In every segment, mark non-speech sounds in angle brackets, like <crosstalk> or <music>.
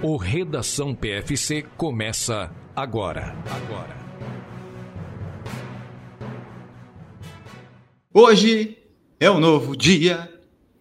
O Redação PFC começa agora. Agora. Hoje é um novo dia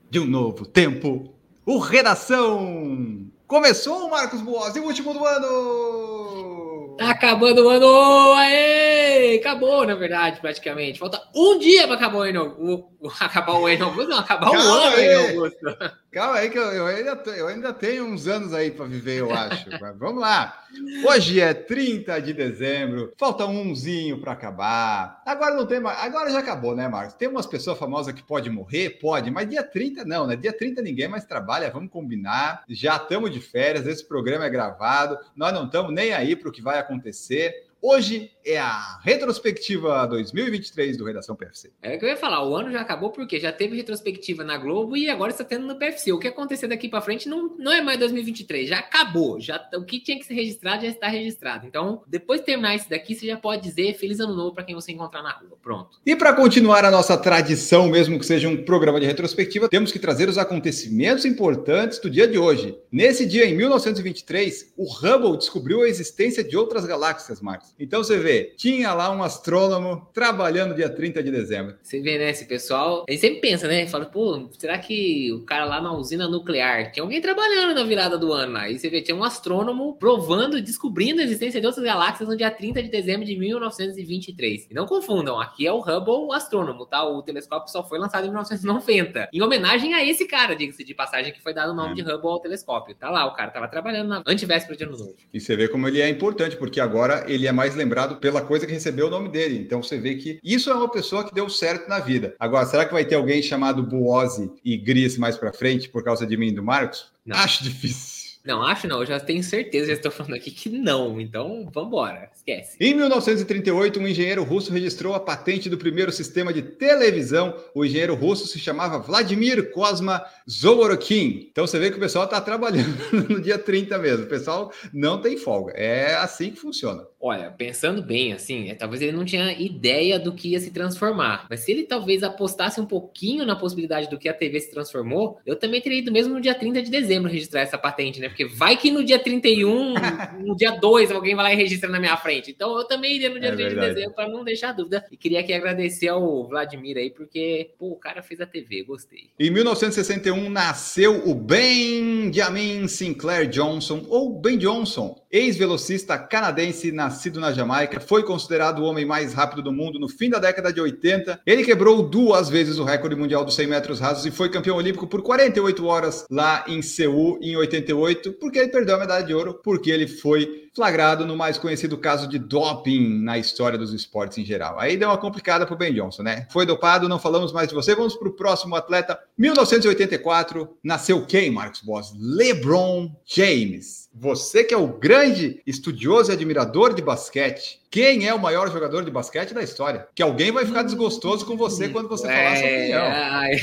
de um novo tempo. O Redação começou, Marcos Boas, e o último do ano! Tá acabando o ano! Aê! Acabou, na verdade, praticamente. Falta um dia para acabar o ano. <laughs> Acabar o ano Augusto, não, acabar Calma o ano aí. Augusto. Calma aí, que eu, eu, ainda, eu ainda tenho uns anos aí para viver, eu acho. Mas vamos lá. Hoje é 30 de dezembro, falta umzinho para acabar. Agora não tem mais. Agora já acabou, né, Marcos? Tem umas pessoas famosas que pode morrer? Pode, mas dia 30 não, né? Dia 30 ninguém mais trabalha, vamos combinar. Já estamos de férias, esse programa é gravado, nós não estamos nem aí para o que vai acontecer. Hoje é a retrospectiva 2023 do Redação PFC. É o que eu ia falar, o ano já acabou porque já teve retrospectiva na Globo e agora está tendo no PFC. O que acontecer daqui para frente não, não é mais 2023, já acabou. Já, o que tinha que ser registrado já está registrado. Então, depois de terminar isso daqui, você já pode dizer Feliz Ano Novo para quem você encontrar na rua. Pronto. E para continuar a nossa tradição, mesmo que seja um programa de retrospectiva, temos que trazer os acontecimentos importantes do dia de hoje. Nesse dia, em 1923, o Hubble descobriu a existência de outras galáxias, Marcos. Então você vê, tinha lá um astrônomo trabalhando dia 30 de dezembro. Você vê, né? Esse pessoal, ele sempre pensa, né? Fala, pô, será que o cara lá na usina nuclear tinha alguém trabalhando na virada do ano? Aí você vê, tinha um astrônomo provando, descobrindo a existência de outras galáxias no dia 30 de dezembro de 1923. E não confundam, aqui é o Hubble astrônomo, tá? O telescópio só foi lançado em 1990. Em homenagem a esse cara, diga-se de passagem, que foi dado o nome é. de Hubble ao telescópio. Tá lá, o cara tava trabalhando na antivéspera de ano novo. E você vê como ele é importante, porque agora ele é mais lembrado pela coisa que recebeu o nome dele. Então você vê que isso é uma pessoa que deu certo na vida. Agora, será que vai ter alguém chamado Buozzi e Gris mais para frente por causa de mim e do Marcos? Não. Acho difícil. Não, acho não, eu já tenho certeza, já estou falando aqui que não, então vamos embora, esquece. Em 1938, um engenheiro russo registrou a patente do primeiro sistema de televisão. O engenheiro russo se chamava Vladimir Kosma Zorokin. Então você vê que o pessoal está trabalhando <laughs> no dia 30 mesmo, o pessoal não tem folga, é assim que funciona. Olha, pensando bem, assim, é, talvez ele não tinha ideia do que ia se transformar, mas se ele talvez apostasse um pouquinho na possibilidade do que a TV se transformou, eu também teria ido mesmo no dia 30 de dezembro registrar essa patente, né? Porque vai que no dia 31, <laughs> no dia 2, alguém vai lá e registra na minha frente. Então eu também iria no dia é 30 verdade. de dezembro para não deixar dúvida. E queria aqui agradecer ao Vladimir aí, porque, pô, o cara fez a TV, gostei. Em 1961 nasceu o Benjamin Sinclair Johnson, ou Ben Johnson, ex-velocista canadense nascido na Jamaica, foi considerado o homem mais rápido do mundo no fim da década de 80. Ele quebrou duas vezes o recorde mundial dos 100 metros rasos e foi campeão olímpico por 48 horas lá em Seul em 88 porque ele perdeu a medalha de ouro, porque ele foi flagrado no mais conhecido caso de doping na história dos esportes em geral. Aí deu uma complicada para o Ben Johnson, né? Foi dopado, não falamos mais de você. Vamos para o próximo atleta. 1984, nasceu quem, Marcos Boss? LeBron James. Você que é o grande estudioso e admirador de basquete, quem é o maior jogador de basquete da história? Que alguém vai ficar desgostoso com você quando você falar sua <laughs> opinião.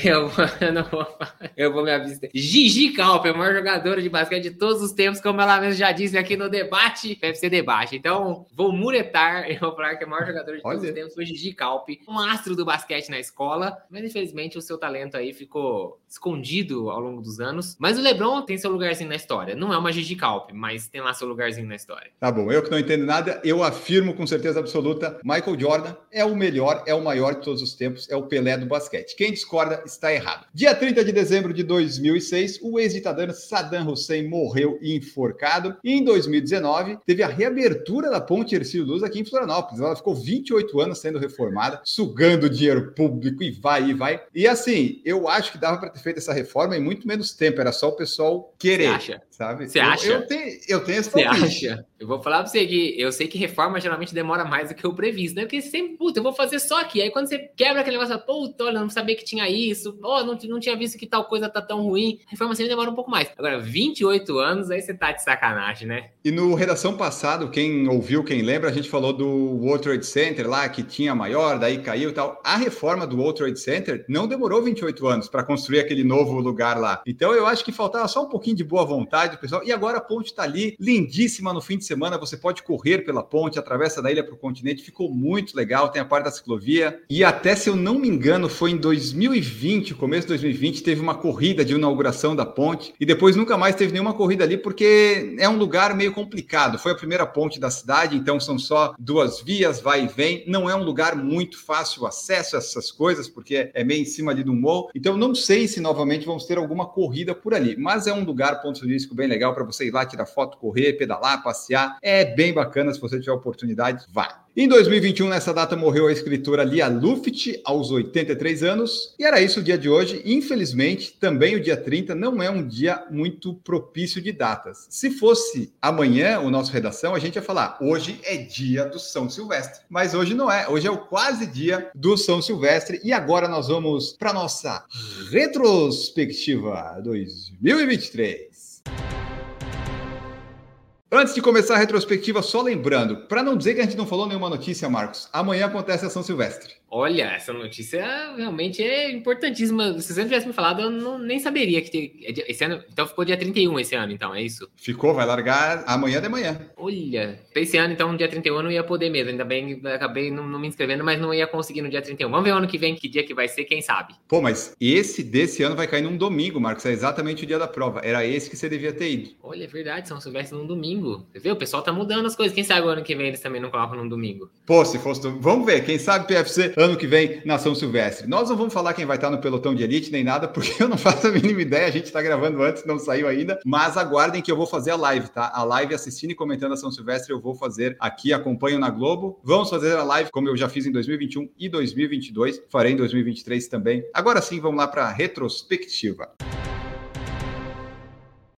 Eu, eu, não vou, eu vou me avisar. Gigi Calpe, o maior jogador de basquete de todos os tempos, como ela mesmo já disse aqui no debate, ser debate. Então, vou muretar <laughs> e vou falar que o maior jogador de todos os tempos foi Gigi Calpe, um astro do basquete na escola, mas infelizmente o seu talento aí ficou escondido ao longo dos anos. Mas o LeBron tem seu lugarzinho na história. Não é uma Gigi Calpe, mas tem lá seu lugarzinho na história. Tá bom, eu que não entendo nada, eu afirmo com certeza absoluta, Michael Jordan é o melhor, é o maior de todos os tempos, é o Pelé do basquete. Quem discorda está errado. Dia 30 de dezembro de 2006, o ex-ditador Saddam Hussein morreu enforcado. E em 2019, teve a reabertura da ponte Ercílio Luz aqui em Florianópolis. Ela ficou 28 anos sendo reformada, sugando dinheiro público e vai e vai. E assim, eu acho que dava para ter feito essa reforma em muito menos tempo, era só o pessoal querer. Você acha? Sabe? Você acha? Eu tenho, eu tenho esse Você acha? Eu vou falar para você que eu sei que reforma geralmente demora mais do que o previsto, né? Porque sempre, puta, eu vou fazer só aqui. Aí quando você quebra aquele negócio, puta, olha, não sabia que tinha isso, oh, não, não tinha visto que tal coisa tá tão ruim. Reforma sempre demora um pouco mais. Agora, 28 anos, aí você tá de sacanagem, né? E no redação passado, quem ouviu, quem lembra, a gente falou do World Trade Center lá, que tinha maior, daí caiu e tal. A reforma do World Trade Center não demorou 28 anos para construir aquele novo lugar lá. Então eu acho que faltava só um pouquinho de boa vontade do pessoal. E agora a ponte tá ali, lindíssima no fim de semana semana você pode correr pela ponte, atravessa da ilha para o continente, ficou muito legal, tem a parte da ciclovia. E até, se eu não me engano, foi em 2020, começo de 2020, teve uma corrida de inauguração da ponte, e depois nunca mais teve nenhuma corrida ali, porque é um lugar meio complicado. Foi a primeira ponte da cidade, então são só duas vias, vai e vem. Não é um lugar muito fácil o acesso a essas coisas, porque é meio em cima ali do morro. Então não sei se novamente vamos ter alguma corrida por ali, mas é um lugar ponto turístico bem legal para você ir lá tirar foto, correr, pedalar, passear. É bem bacana se você tiver oportunidade, vá. Em 2021, nessa data, morreu a escritora Lia Luft, aos 83 anos. E era isso o dia de hoje. Infelizmente, também o dia 30 não é um dia muito propício de datas. Se fosse amanhã o nosso redação, a gente ia falar: hoje é dia do São Silvestre. Mas hoje não é. Hoje é o quase dia do São Silvestre. E agora nós vamos para nossa retrospectiva 2023. Antes de começar a retrospectiva, só lembrando, para não dizer que a gente não falou nenhuma notícia, Marcos, amanhã acontece a São Silvestre. Olha, essa notícia realmente é importantíssima. Se você não tivesse me falado, eu não, nem saberia que é esse ano. Então ficou dia 31 esse ano, então, é isso? Ficou, vai largar amanhã de manhã. Olha, esse ano, então, no dia 31 eu não ia poder mesmo. Ainda bem que acabei não, não, me inscrevendo, mas não ia conseguir no dia 31. Vamos ver o ano que vem que dia que vai ser, quem sabe. Pô, mas esse desse ano vai cair num domingo, Marcos. É exatamente o dia da prova. Era esse que você devia ter ido. Olha, é verdade, São Silvestre num domingo. Você vê? O pessoal tá mudando as coisas. Quem sabe o ano que vem eles também não colocam num domingo. Pô, se fosse. Vamos ver, quem sabe PFC ano que vem na São Silvestre. Nós não vamos falar quem vai estar no pelotão de elite nem nada, <laughs> porque eu não faço a mínima ideia. A gente está gravando antes, não saiu ainda. Mas aguardem que eu vou fazer a live, tá? A live assistindo e comentando a São Silvestre eu vou fazer aqui. Acompanho na Globo. Vamos fazer a live como eu já fiz em 2021 e 2022. Farei em 2023 também. Agora sim, vamos lá para a retrospectiva.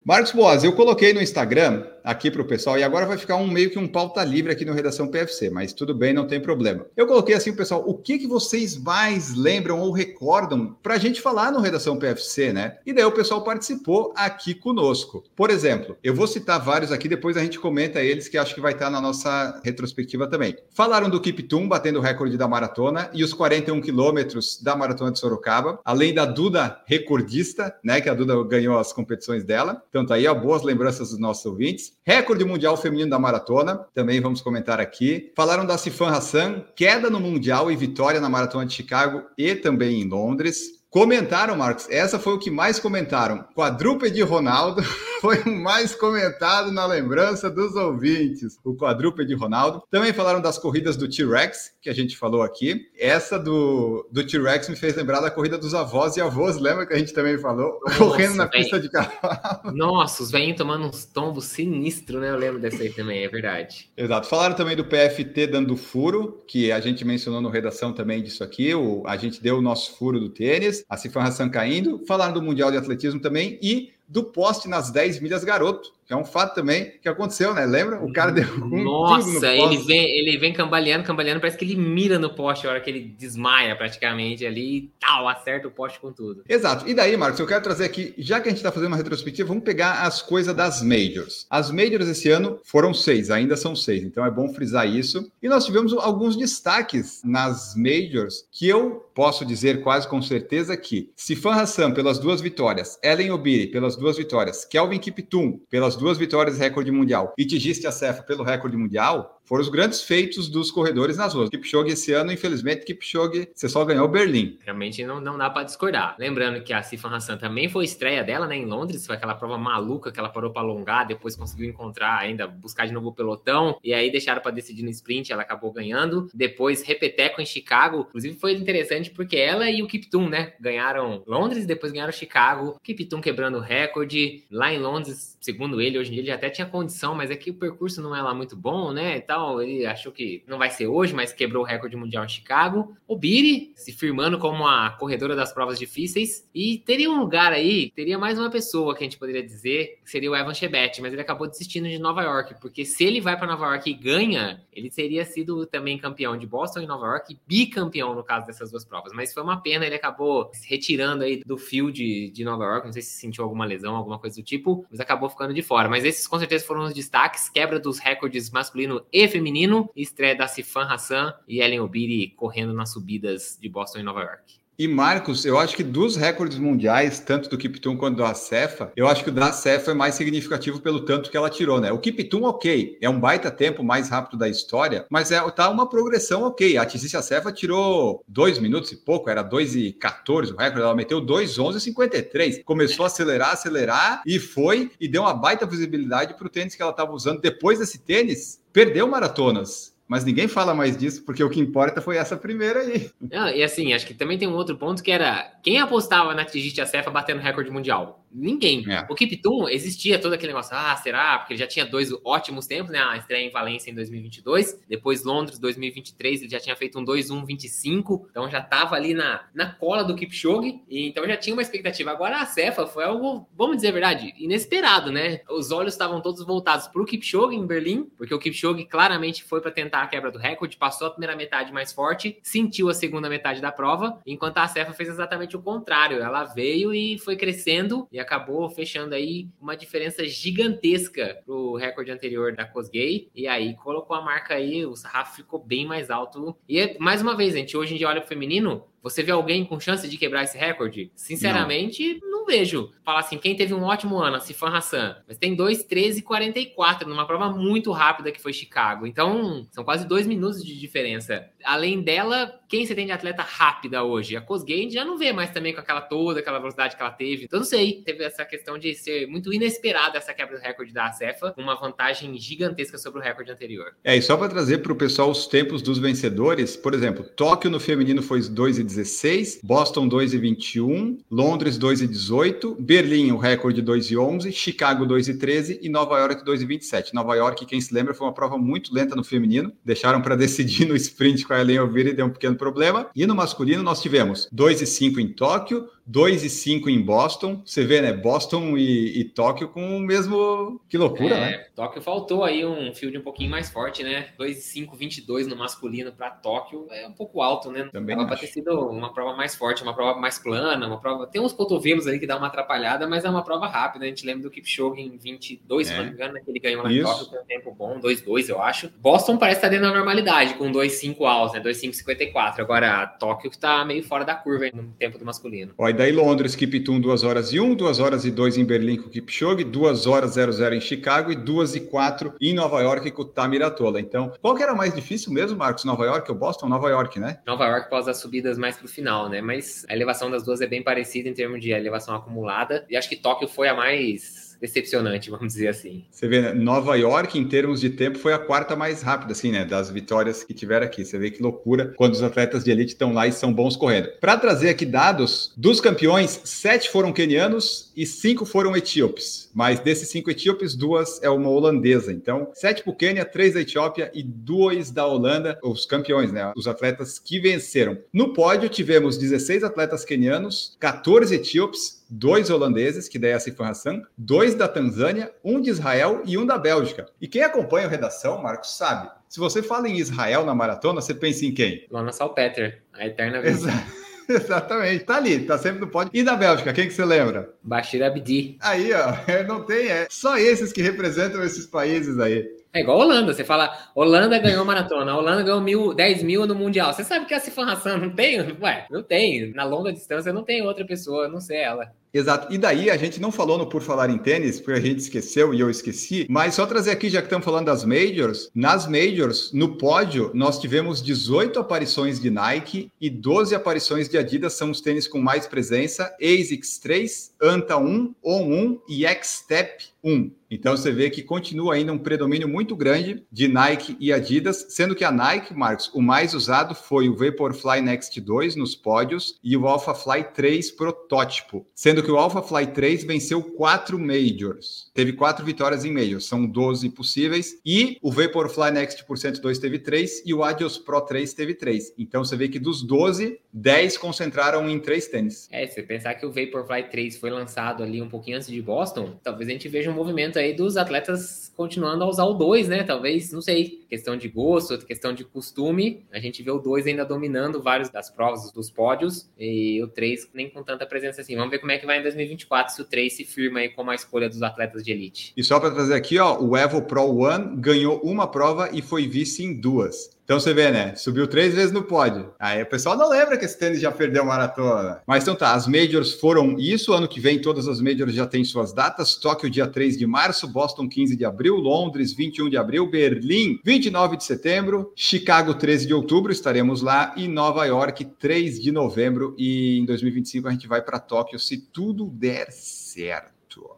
Marcos Boas, eu coloquei no Instagram aqui para o pessoal, e agora vai ficar um meio que um pauta livre aqui no Redação PFC, mas tudo bem, não tem problema. Eu coloquei assim, pessoal, o que, que vocês mais lembram ou recordam para a gente falar no Redação PFC, né? E daí o pessoal participou aqui conosco. Por exemplo, eu vou citar vários aqui, depois a gente comenta eles, que acho que vai estar na nossa retrospectiva também. Falaram do Kiptum batendo o recorde da maratona e os 41 quilômetros da maratona de Sorocaba, além da Duda recordista, né? Que a Duda ganhou as competições dela. Então tá aí, ó, boas lembranças dos nossos ouvintes. Recorde mundial feminino da maratona, também vamos comentar aqui. Falaram da Sifan Hassan, queda no mundial e vitória na maratona de Chicago e também em Londres. Comentaram, Marcos, essa foi o que mais comentaram. Quadrúpede Ronaldo <laughs> foi o mais comentado na lembrança dos ouvintes. O quadrúpede Ronaldo. Também falaram das corridas do T-Rex, que a gente falou aqui. Essa do, do T-Rex me fez lembrar da corrida dos avós e avós, lembra que a gente também falou? Nossa, Correndo na pista de cavalo. Nossa, os velhinhos tomando uns tombos sinistros, né? Eu lembro dessa aí também, é verdade. Exato. Falaram também do PFT dando furo, que a gente mencionou no redação também disso aqui. O, a gente deu o nosso furo do tênis a Cifran Hassan caindo, falaram do Mundial de Atletismo também e do poste nas 10 milhas garoto, que é um fato também que aconteceu, né? Lembra? O cara deu um Nossa, ele vem, ele vem cambaleando, cambaleando, parece que ele mira no poste a hora que ele desmaia praticamente ali e tal, acerta o poste com tudo. Exato. E daí, Marcos, eu quero trazer aqui, já que a gente está fazendo uma retrospectiva, vamos pegar as coisas das majors. As majors esse ano foram seis, ainda são seis, então é bom frisar isso. E nós tivemos alguns destaques nas majors que eu posso dizer quase com certeza que Sifan Hassan pelas duas vitórias, Ellen Obiri pelas duas vitórias, Kelvin Kiptum pelas duas vitórias recorde mundial. E Tigiste Acefa pelo recorde mundial, foram os grandes feitos dos corredores nas ruas. Kipchoge esse ano, infelizmente, Kipchoge, você só ganhou Berlim. Realmente não, não dá para discordar. Lembrando que a Sifan Hassan também foi estreia dela, né, em Londres, foi aquela prova maluca que ela parou para alongar, depois conseguiu encontrar ainda, buscar de novo o pelotão, e aí deixaram para decidir no sprint, ela acabou ganhando. Depois, repeteco em Chicago, inclusive foi interessante porque ela e o Kiptum, né, ganharam Londres, depois ganharam Chicago, Kiptum quebrando o recorde, lá em Londres, segundo ele, hoje em dia ele até tinha condição, mas é que o percurso não é lá muito bom, né, e tal, tal. Ele achou que não vai ser hoje, mas quebrou o recorde mundial em Chicago. O Biri se firmando como a corredora das provas difíceis. E teria um lugar aí, teria mais uma pessoa que a gente poderia dizer, seria o Evan Chebet, mas ele acabou desistindo de Nova York, porque se ele vai para Nova York e ganha, ele teria sido também campeão de Boston e Nova York, bicampeão no caso dessas duas provas. Mas foi uma pena, ele acabou se retirando aí do field de Nova York, não sei se sentiu alguma lesão, alguma coisa do tipo, mas acabou ficando de fora. Mas esses com certeza foram os destaques, quebra dos recordes masculino e feminino, estreia da Sifan Hassan e Ellen Obiri correndo nas subidas de Boston e Nova York. E Marcos, eu acho que dos recordes mundiais, tanto do Kiptum quanto do Acefa, eu acho que o da Acefa é mais significativo pelo tanto que ela tirou, né? O Kiptum, ok, é um baita tempo mais rápido da história, mas é tá uma progressão ok. A Tizice Acefa tirou dois minutos e pouco, era 2 e 14 o recorde, ela meteu 2 53. Começou a acelerar, acelerar e foi e deu uma baita visibilidade para o tênis que ela estava usando. Depois desse tênis, perdeu maratonas. Mas ninguém fala mais disso, porque o que importa foi essa primeira aí. Não, e assim, acho que também tem um outro ponto que era quem apostava na Tigite Acefa batendo recorde mundial? Ninguém. É. O Kiptum existia todo aquele negócio, ah, será? Porque ele já tinha dois ótimos tempos, né? A estreia em Valência em 2022, depois Londres 2023, ele já tinha feito um 2-1-25, então já tava ali na, na cola do Kipchoge, e então já tinha uma expectativa. Agora a Cefa foi algo, vamos dizer a verdade, inesperado, né? Os olhos estavam todos voltados para o Kipchoge em Berlim, porque o Kipchoge claramente foi para tentar a quebra do recorde, passou a primeira metade mais forte, sentiu a segunda metade da prova, enquanto a Cefa fez exatamente o contrário. Ela veio e foi crescendo e acabou fechando aí uma diferença gigantesca pro recorde anterior da Cosgay. E aí colocou a marca aí, o sarrafo ficou bem mais alto. E mais uma vez, gente, hoje em dia olha pro feminino, você vê alguém com chance de quebrar esse recorde? Sinceramente, não vejo. Falar assim, quem teve um ótimo ano, Sifan Hassan, mas tem 2, 13 e 44 numa prova muito rápida que foi Chicago. Então, são quase dois minutos de diferença. Além dela, quem você tem de atleta rápida hoje? A Cosgate já não vê mais também com aquela toda, aquela velocidade que ela teve. Então, não sei. Teve essa questão de ser muito inesperada essa quebra do recorde da Cefa, uma vantagem gigantesca sobre o recorde anterior. É, e só para trazer para o pessoal os tempos dos vencedores, por exemplo, Tóquio no feminino foi 2 e 16, Boston 2 e 21, Londres 2 e 18, Berlim o recorde 2 e 11, Chicago 2 e 13 Nova York 2 e 27. Nova York, quem se lembra, foi uma prova muito lenta no feminino, deixaram para <laughs> decidir no sprint com a Ellen Ovira e deu um pequeno problema. E no masculino nós tivemos 2 e 5 em Tóquio, 2 e 5 em Boston. Você vê, né? Boston e, e Tóquio com o mesmo. Que loucura, é, né? Tóquio faltou aí um field um pouquinho mais forte, né? 2 e 5, 22 no masculino para Tóquio é um pouco alto, né? Também Dava para ter sido uma prova mais forte, uma prova mais plana, uma prova. Tem uns cotovelos ali que dá uma atrapalhada, mas é uma prova rápida. A gente lembra do Kipchoge em 22, é. se não me engano, né? Que ele ganhou lá em Tóquio com um tempo bom, 2-2, eu acho. Boston parece estar dentro da normalidade, com 2-5 altos, né? 2-5-54. Agora, Tóquio que tá meio fora da curva no tempo do masculino. Ó, daí Londres, Kiptum, 2 horas e 1, 2 horas e 2 em Berlim com o Kipchoge, 2 horas 00 em Chicago e 2 e 4 em Nova York com o Tamiratola. Então, qual que era mais difícil mesmo, Marcos? Nova York ou Boston? Nova York, né? Nova York pós as subidas mais pro final, né? Mas a elevação das duas é bem parecida em termos de elevação acumulada. E acho que Tóquio foi a mais decepcionante, vamos dizer assim. Você vê, né? Nova York, em termos de tempo, foi a quarta mais rápida, assim, né? Das vitórias que tiveram aqui. Você vê que loucura quando os atletas de elite estão lá e são bons correndo. Para trazer aqui dados, dos campeões, sete foram quenianos e cinco foram etíopes. Mas desses cinco etíopes, duas é uma holandesa. Então, sete para o Quênia, três da Etiópia e dois da Holanda, os campeões, né? Os atletas que venceram. No pódio, tivemos 16 atletas quenianos, 14 etíopes, dois holandeses, que daí é a Sifan Hassan, dois da Tanzânia, um de Israel e um da Bélgica. E quem acompanha a redação, Marcos, sabe. Se você fala em Israel na maratona, você pensa em quem? Lona Salpeter, a eterna. Exato. <laughs> Exatamente. Tá ali, tá sempre no pódio. E da Bélgica, quem que você lembra? Bashir Abdi. Aí, ó, <laughs> não tem, é só esses que representam esses países aí. É igual a Holanda, você fala, Holanda ganhou maratona, Holanda ganhou mil, 10 mil no Mundial. Você sabe que a Sifan não tem? Ué, não tem. Na longa distância não tem outra pessoa, não sei ela. Exato. E daí a gente não falou no Por Falar em Tênis, porque a gente esqueceu e eu esqueci, mas só trazer aqui, já que estamos falando das Majors, nas Majors, no pódio, nós tivemos 18 aparições de Nike e 12 aparições de Adidas, são os tênis com mais presença, ASICS 3, Anta 1, ON 1 e X-Step 1. Então você vê que continua ainda um predomínio muito grande de Nike e Adidas, sendo que a Nike, Marcos, o mais usado foi o Vaporfly Next 2 nos pódios e o Alphafly 3 protótipo, sendo que o Alphafly 3 venceu quatro Majors. Teve quatro vitórias em Majors, são 12 possíveis, e o Vaporfly Next por 102 teve três e o Adios Pro 3 teve três. Então você vê que dos 12, 10 concentraram em três tênis. É, se pensar que o Vaporfly 3 foi lançado ali um pouquinho antes de Boston, talvez a gente veja um movimento aí dos atletas continuando a usar o 2, né? Talvez, não sei, questão de gosto, questão de costume. A gente vê o 2 ainda dominando vários das provas dos pódios e o 3 nem com tanta presença assim. Vamos ver como é que vai em 2024 se o 3 se firma aí como a escolha dos atletas de elite. E só para trazer aqui, ó, o Evo Pro One ganhou uma prova e foi vice em duas. Então você vê, né? Subiu três vezes no pódio. Aí o pessoal não lembra que esse tênis já perdeu maratona. Mas então tá, as majors foram isso. Ano que vem todas as majors já têm suas datas. Tóquio, dia 3 de março, Boston, 15 de abril, Londres, 21 de abril, Berlim, 29 de setembro, Chicago, 13 de outubro, estaremos lá, e Nova York, 3 de novembro. E em 2025 a gente vai para Tóquio, se tudo der certo.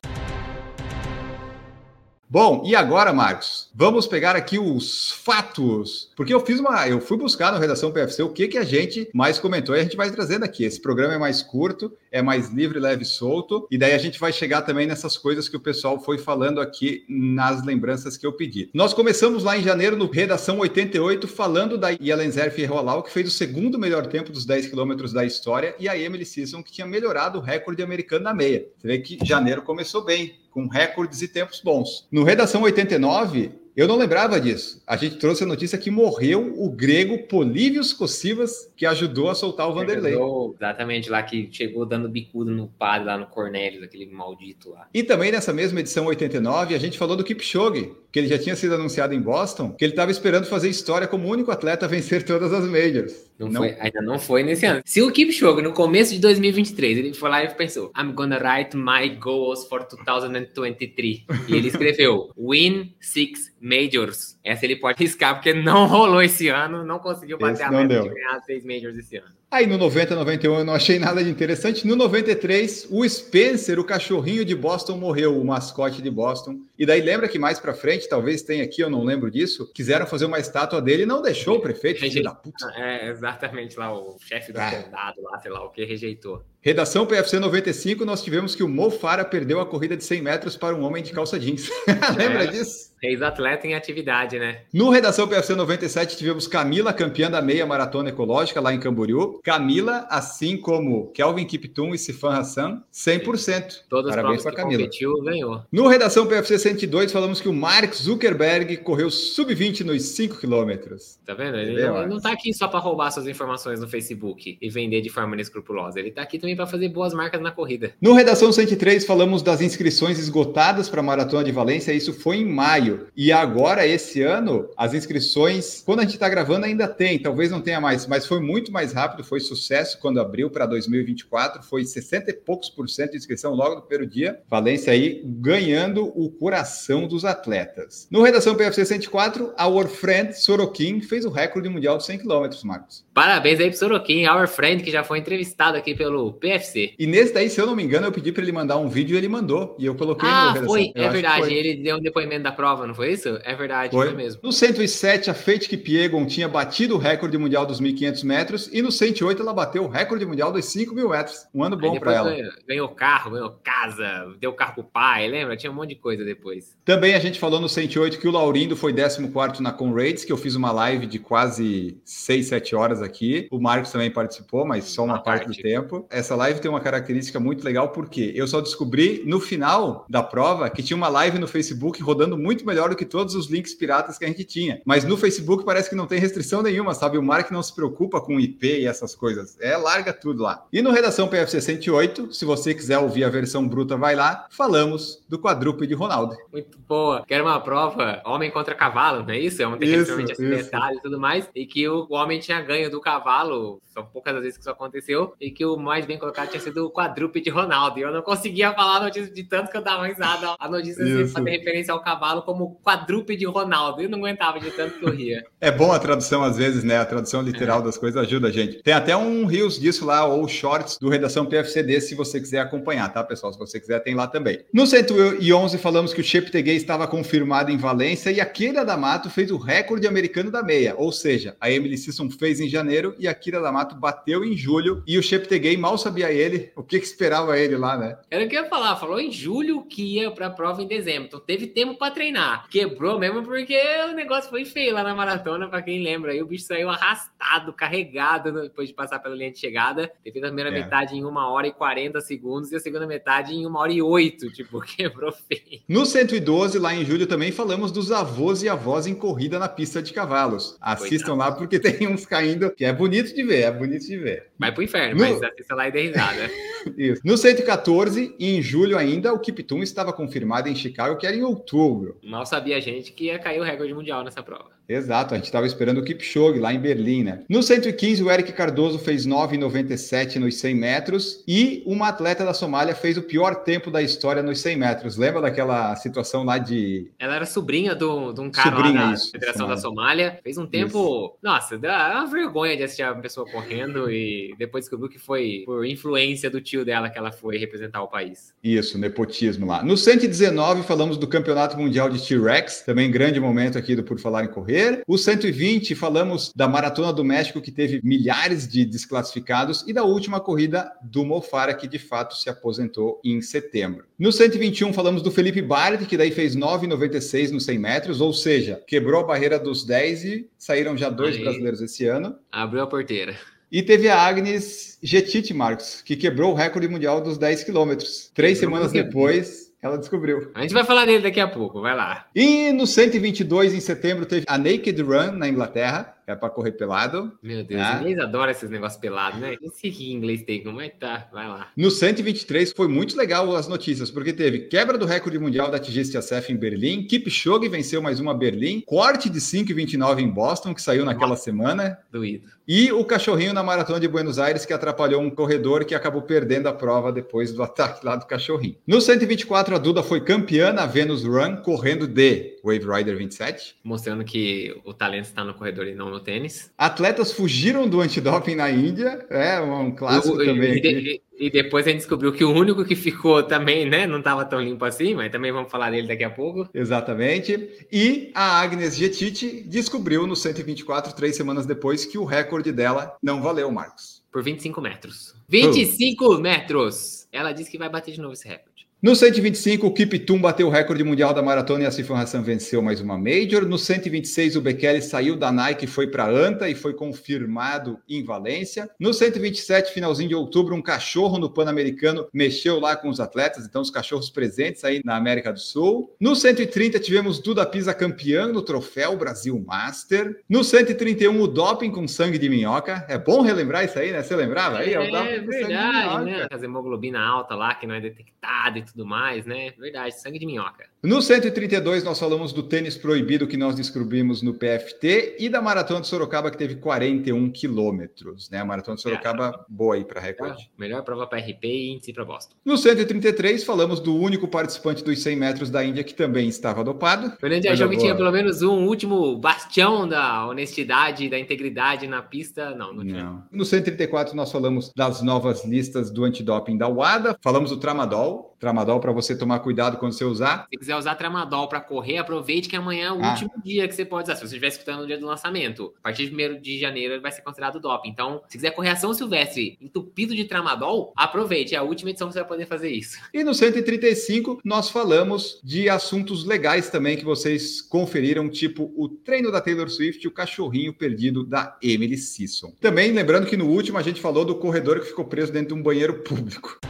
Bom, e agora, Marcos, vamos pegar aqui os fatos, porque eu fiz uma, eu fui buscar na redação PFC o que que a gente mais comentou e a gente vai trazendo aqui. Esse programa é mais curto, é mais livre, leve solto, e daí a gente vai chegar também nessas coisas que o pessoal foi falando aqui nas lembranças que eu pedi. Nós começamos lá em janeiro no Redação 88 falando da Yelenzer Ferroalau, que fez o segundo melhor tempo dos 10 quilômetros da história, e a Emily Sisson, que tinha melhorado o recorde americano na meia. Você vê que janeiro começou bem, com recordes e tempos bons. No Redação 89, eu não lembrava disso. A gente trouxe a notícia que morreu o grego Polívios Cossivas, que ajudou a soltar o Vanderlei. Exatamente, lá que chegou dando bicudo no padre, lá no Cornélio, aquele maldito lá. E também nessa mesma edição 89, a gente falou do Kipchoge, que ele já tinha sido anunciado em Boston, que ele estava esperando fazer história como único atleta a vencer todas as majors. Não, não. Foi, ainda não foi nesse ano. Se o Kipchoge, no começo de 2023, ele foi lá e pensou, I'm gonna write my goals for 2023. E ele <laughs> escreveu, win six majors. Essa ele pode <laughs> riscar, porque não rolou esse ano, não conseguiu bater esse a meta de ganhar seis majors esse ano. Aí no 90, 91 eu não achei nada de interessante. No 93, o Spencer, o cachorrinho de Boston, morreu, o mascote de Boston. E daí lembra que mais para frente, talvez tenha aqui, eu não lembro disso, quiseram fazer uma estátua dele e não deixou o prefeito, filho da puta. <laughs> É, exatamente lá, o chefe do é. condado lá, sei lá, o que rejeitou. Redação PFC 95, nós tivemos que o Mo Farah perdeu a corrida de 100 metros para um homem de calça jeans. <laughs> Lembra é, disso? Ex-atleta em atividade, né? No Redação PFC 97, tivemos Camila, campeã da meia maratona ecológica lá em Camboriú. Camila, assim como Kelvin Kiptum e Sifan Hassan, 100%. Todas Parabéns para Camila. Competiu, ganhou. No Redação PFC 102, falamos que o Mark Zuckerberg correu sub-20 nos 5 quilômetros. Tá vendo? Ele não, ele não tá aqui só para roubar suas informações no Facebook e vender de forma inescrupulosa. Ele tá aqui também para fazer boas marcas na corrida. No Redação 103, falamos das inscrições esgotadas para a Maratona de Valência. Isso foi em maio. E agora, esse ano, as inscrições, quando a gente está gravando, ainda tem. Talvez não tenha mais, mas foi muito mais rápido. Foi sucesso quando abriu para 2024. Foi 60 e poucos por cento de inscrição logo no primeiro dia. Valência aí ganhando o coração dos atletas. No Redação PFC 104, a Friend Sorokin fez o recorde mundial de 100 km, Marcos. Parabéns aí pro Sorokin, Our Friend, que já foi entrevistado aqui pelo PFC. E nesse daí, se eu não me engano, eu pedi para ele mandar um vídeo e ele mandou. E eu coloquei ah, no foi, é verdade. Foi. Ele deu um depoimento da prova, não foi isso? É verdade, foi, foi mesmo. No 107, a Fate Kipiegon tinha batido o recorde mundial dos 1.500 metros. E no 108, ela bateu o recorde mundial dos 5.000 metros. Um ano bom para ela. Ganhou, ganhou carro, ganhou casa, deu carro pro pai, lembra? Tinha um monte de coisa depois. Também a gente falou no 108 que o Laurindo foi 14 na Conrads, que eu fiz uma live de quase 6, 7 horas aqui. O Marcos também participou, mas só uma, uma parte, parte do tempo. Essa live tem uma característica muito legal, porque eu só descobri no final da prova que tinha uma live no Facebook rodando muito melhor do que todos os links piratas que a gente tinha. Mas no Facebook parece que não tem restrição nenhuma, sabe? O Mark não se preocupa com IP e essas coisas. É, larga tudo lá. E no Redação PFC 108, se você quiser ouvir a versão bruta, vai lá. Falamos do quadrúpede Ronaldo. Muito boa. Quero uma prova homem contra cavalo, não é isso? É um extremamente acidentado e tudo mais. E que o homem tinha ganho do cavalo, são poucas as vezes que isso aconteceu, e que o mais bem colocado tinha sido o quadrúpede Ronaldo. E eu não conseguia falar a notícia de tanto que eu dava risada. A notícia sempre fazer referência ao cavalo como quadrúpede Ronaldo. Eu não aguentava de tanto que eu ria. É bom a tradução às vezes, né? A tradução literal é. das coisas ajuda a gente. Tem até um Rios disso lá, ou shorts do Redação PFCD, se você quiser acompanhar, tá, pessoal? Se você quiser, tem lá também. No 111, falamos que o Cheptegei estava confirmado em Valência e a Kira D'Amato fez o recorde americano da meia. Ou seja, a Emily Sisson fez em janeiro e a Kira D'Amato bateu em julho. E o Cheptegei mal sabia ele o que, que esperava ele lá, né? Era o que eu ia falar. Falou em julho que ia para a prova em dezembro. Então teve tempo para treinar. Quebrou mesmo porque o negócio foi feio lá na maratona, para quem lembra. Aí o bicho saiu arrastado, carregado depois de passar pela linha de chegada. Teve a primeira é. metade em uma hora e 40 segundos e a segunda metade em uma hora e oito. Tipo, <laughs> quebrou feio. No 112, lá em julho, também falamos dos avós e avós em corrida na pista de cavalos. Assistam lá porque tem uns caindo que é bonito de ver, é bonito de ver. Vai pro inferno, no... mas assista lá e dê risada. <laughs> Isso. No 114, em julho ainda, o Kiptum estava confirmado em Chicago, que era em outubro. Mal sabia a gente que ia cair o recorde mundial nessa prova. Exato, a gente estava esperando o Kipchoge lá em Berlim, né? No 115, o Eric Cardoso fez 9,97 nos 100 metros e uma atleta da Somália fez o pior tempo da história nos 100 metros. Lembra daquela situação lá de... Ela era sobrinha do, de um cara sobrinha, lá da isso, Federação Somália. da Somália. Fez um tempo... Isso. Nossa, dá uma vergonha de assistir a pessoa correndo e depois descobriu que foi por influência do tio dela que ela foi representar o país. Isso, nepotismo lá. No 119, falamos do Campeonato Mundial de T-Rex, também grande momento aqui do Por Falar em Correr. O 120, falamos da Maratona do México, que teve milhares de desclassificados, e da última corrida do Mofara, que de fato se aposentou em setembro. No 121, falamos do Felipe Bardi, que daí fez 9,96 nos 100 metros, ou seja, quebrou a barreira dos 10 e saíram já dois Aí, brasileiros esse ano. Abriu a porteira. E teve a Agnes Getiti, Marcos, que quebrou o recorde mundial dos 10 quilômetros. Três semanas depois, ela descobriu. A gente vai falar dele daqui a pouco, vai lá. E no 122, em setembro, teve a Naked Run na Inglaterra, é para correr pelado. Meu Deus, né? inglês adora esses negócios pelados, né? Não sei que inglês tem, como é que tá? Vai lá. No 123 foi muito legal as notícias, porque teve quebra do recorde mundial da TGCSF em Berlim, Kipchoge venceu mais uma Berlim, corte de 5,29 em Boston, que saiu naquela Nossa, semana. Doído. E o cachorrinho na maratona de Buenos Aires, que atrapalhou um corredor que acabou perdendo a prova depois do ataque lá do cachorrinho. No 124, a Duda foi campeã na Venus Run, correndo de Wave Rider 27. Mostrando que o talento está no corredor e não no tênis. Atletas fugiram do antidoping na Índia, é um clássico também. E, de, e, depois a gente descobriu que o único que ficou também, né, não estava tão limpo assim, mas também vamos falar dele daqui a pouco. Exatamente. E a Agnes Getiti descobriu no 124, três semanas depois, que o recorde dela não valeu, Marcos. Por 25 metros. 25 uh. metros! Ela disse que vai bater de novo esse recorde. No 125, o Kiptum bateu o recorde mundial da maratona e a Sifan Hassan venceu mais uma Major. No 126, o Bekele saiu da Nike, foi para Anta e foi confirmado em Valência. No 127, finalzinho de outubro, um cachorro no Pan-Americano mexeu lá com os atletas, então os cachorros presentes aí na América do Sul. No 130, tivemos Duda Pisa campeã no troféu Brasil Master. No 131, o doping com sangue de minhoca. É bom relembrar isso aí, né? Você lembrava aí? É, é verdade, né? A hemoglobina alta lá que não é detectada tudo mais, né? Verdade, sangue de minhoca. No 132, nós falamos do tênis proibido que nós descobrimos no PFT e da Maratona de Sorocaba, que teve 41 quilômetros, né? A Maratona de Sorocaba, é. boa aí para recorde. Melhor prova para RP e índice para Boston. No 133, falamos do único participante dos 100 metros da Índia que também estava dopado. Fernando achou que tinha pelo menos um último bastião da honestidade, da integridade na pista. Não, não tinha. Não. No 134, nós falamos das novas listas do antidoping da UADA, falamos do Tramadol, Tramadol para você tomar cuidado quando você usar. Se quiser usar Tramadol para correr, aproveite que amanhã é o ah. último dia que você pode usar. Se você estiver escutando no dia do lançamento, a partir de 1 de janeiro ele vai ser considerado doping. Então, se quiser correr a São Silvestre entupido de Tramadol, aproveite. É a última edição que você vai poder fazer isso. <laughs> E no 135, nós falamos de assuntos legais também que vocês conferiram, tipo o treino da Taylor Swift e o cachorrinho perdido da Emily Sisson. Também lembrando que no último a gente falou do corredor que ficou preso dentro de um banheiro público.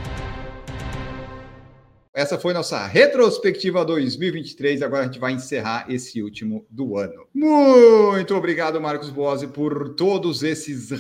Essa foi nossa retrospectiva 2023. Agora a gente vai encerrar esse último do ano. Muito obrigado, Marcos Bose, por todos esses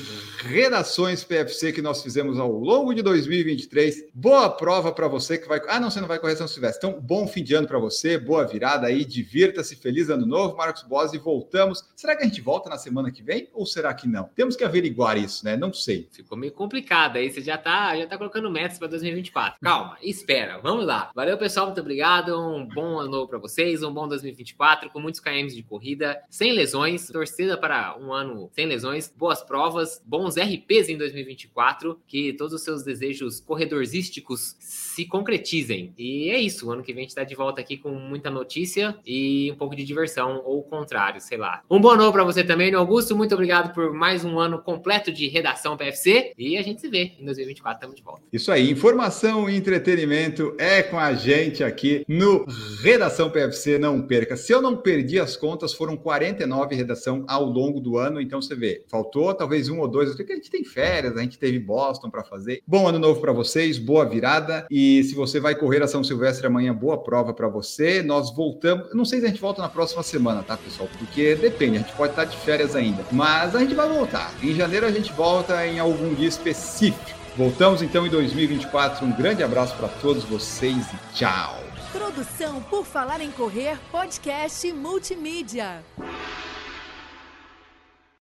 redações PFC que nós fizemos ao longo de 2023. Boa prova para você que vai. Ah, não, você não vai correr São Silvestre. Então, bom fim de ano para você, boa virada aí, divirta-se, feliz ano novo, Marcos Bose. Voltamos. Será que a gente volta na semana que vem ou será que não? Temos que averiguar isso, né? Não sei. Ficou meio complicado aí. Você já tá, já tá colocando metas para 2024. Calma, espera. Vamos lá. Valeu, pessoal. Muito obrigado. Um bom ano novo para vocês. Um bom 2024 com muitos KMs de corrida, sem lesões. Torcida para um ano sem lesões. Boas provas, bons RPs em 2024. Que todos os seus desejos corredorzísticos se concretizem. E é isso. Ano que vem a gente está de volta aqui com muita notícia e um pouco de diversão, ou o contrário, sei lá. Um bom ano para você também, Augusto. Muito obrigado por mais um ano completo de redação PFC. E a gente se vê em 2024. Estamos de volta. Isso aí. Informação e entretenimento é com com a gente aqui no Redação PFC. Não perca. Se eu não perdi as contas, foram 49 redação ao longo do ano. Então você vê, faltou talvez um ou dois. Eu que a gente tem férias, a gente teve Boston para fazer. Bom ano novo para vocês, boa virada. E se você vai correr a São Silvestre amanhã, boa prova para você. Nós voltamos. Não sei se a gente volta na próxima semana, tá, pessoal? Porque depende, a gente pode estar de férias ainda. Mas a gente vai voltar. Em janeiro a gente volta em algum dia específico. Voltamos então em 2024. Um grande abraço para todos vocês e tchau. Produção por Falar em Correr, podcast multimídia.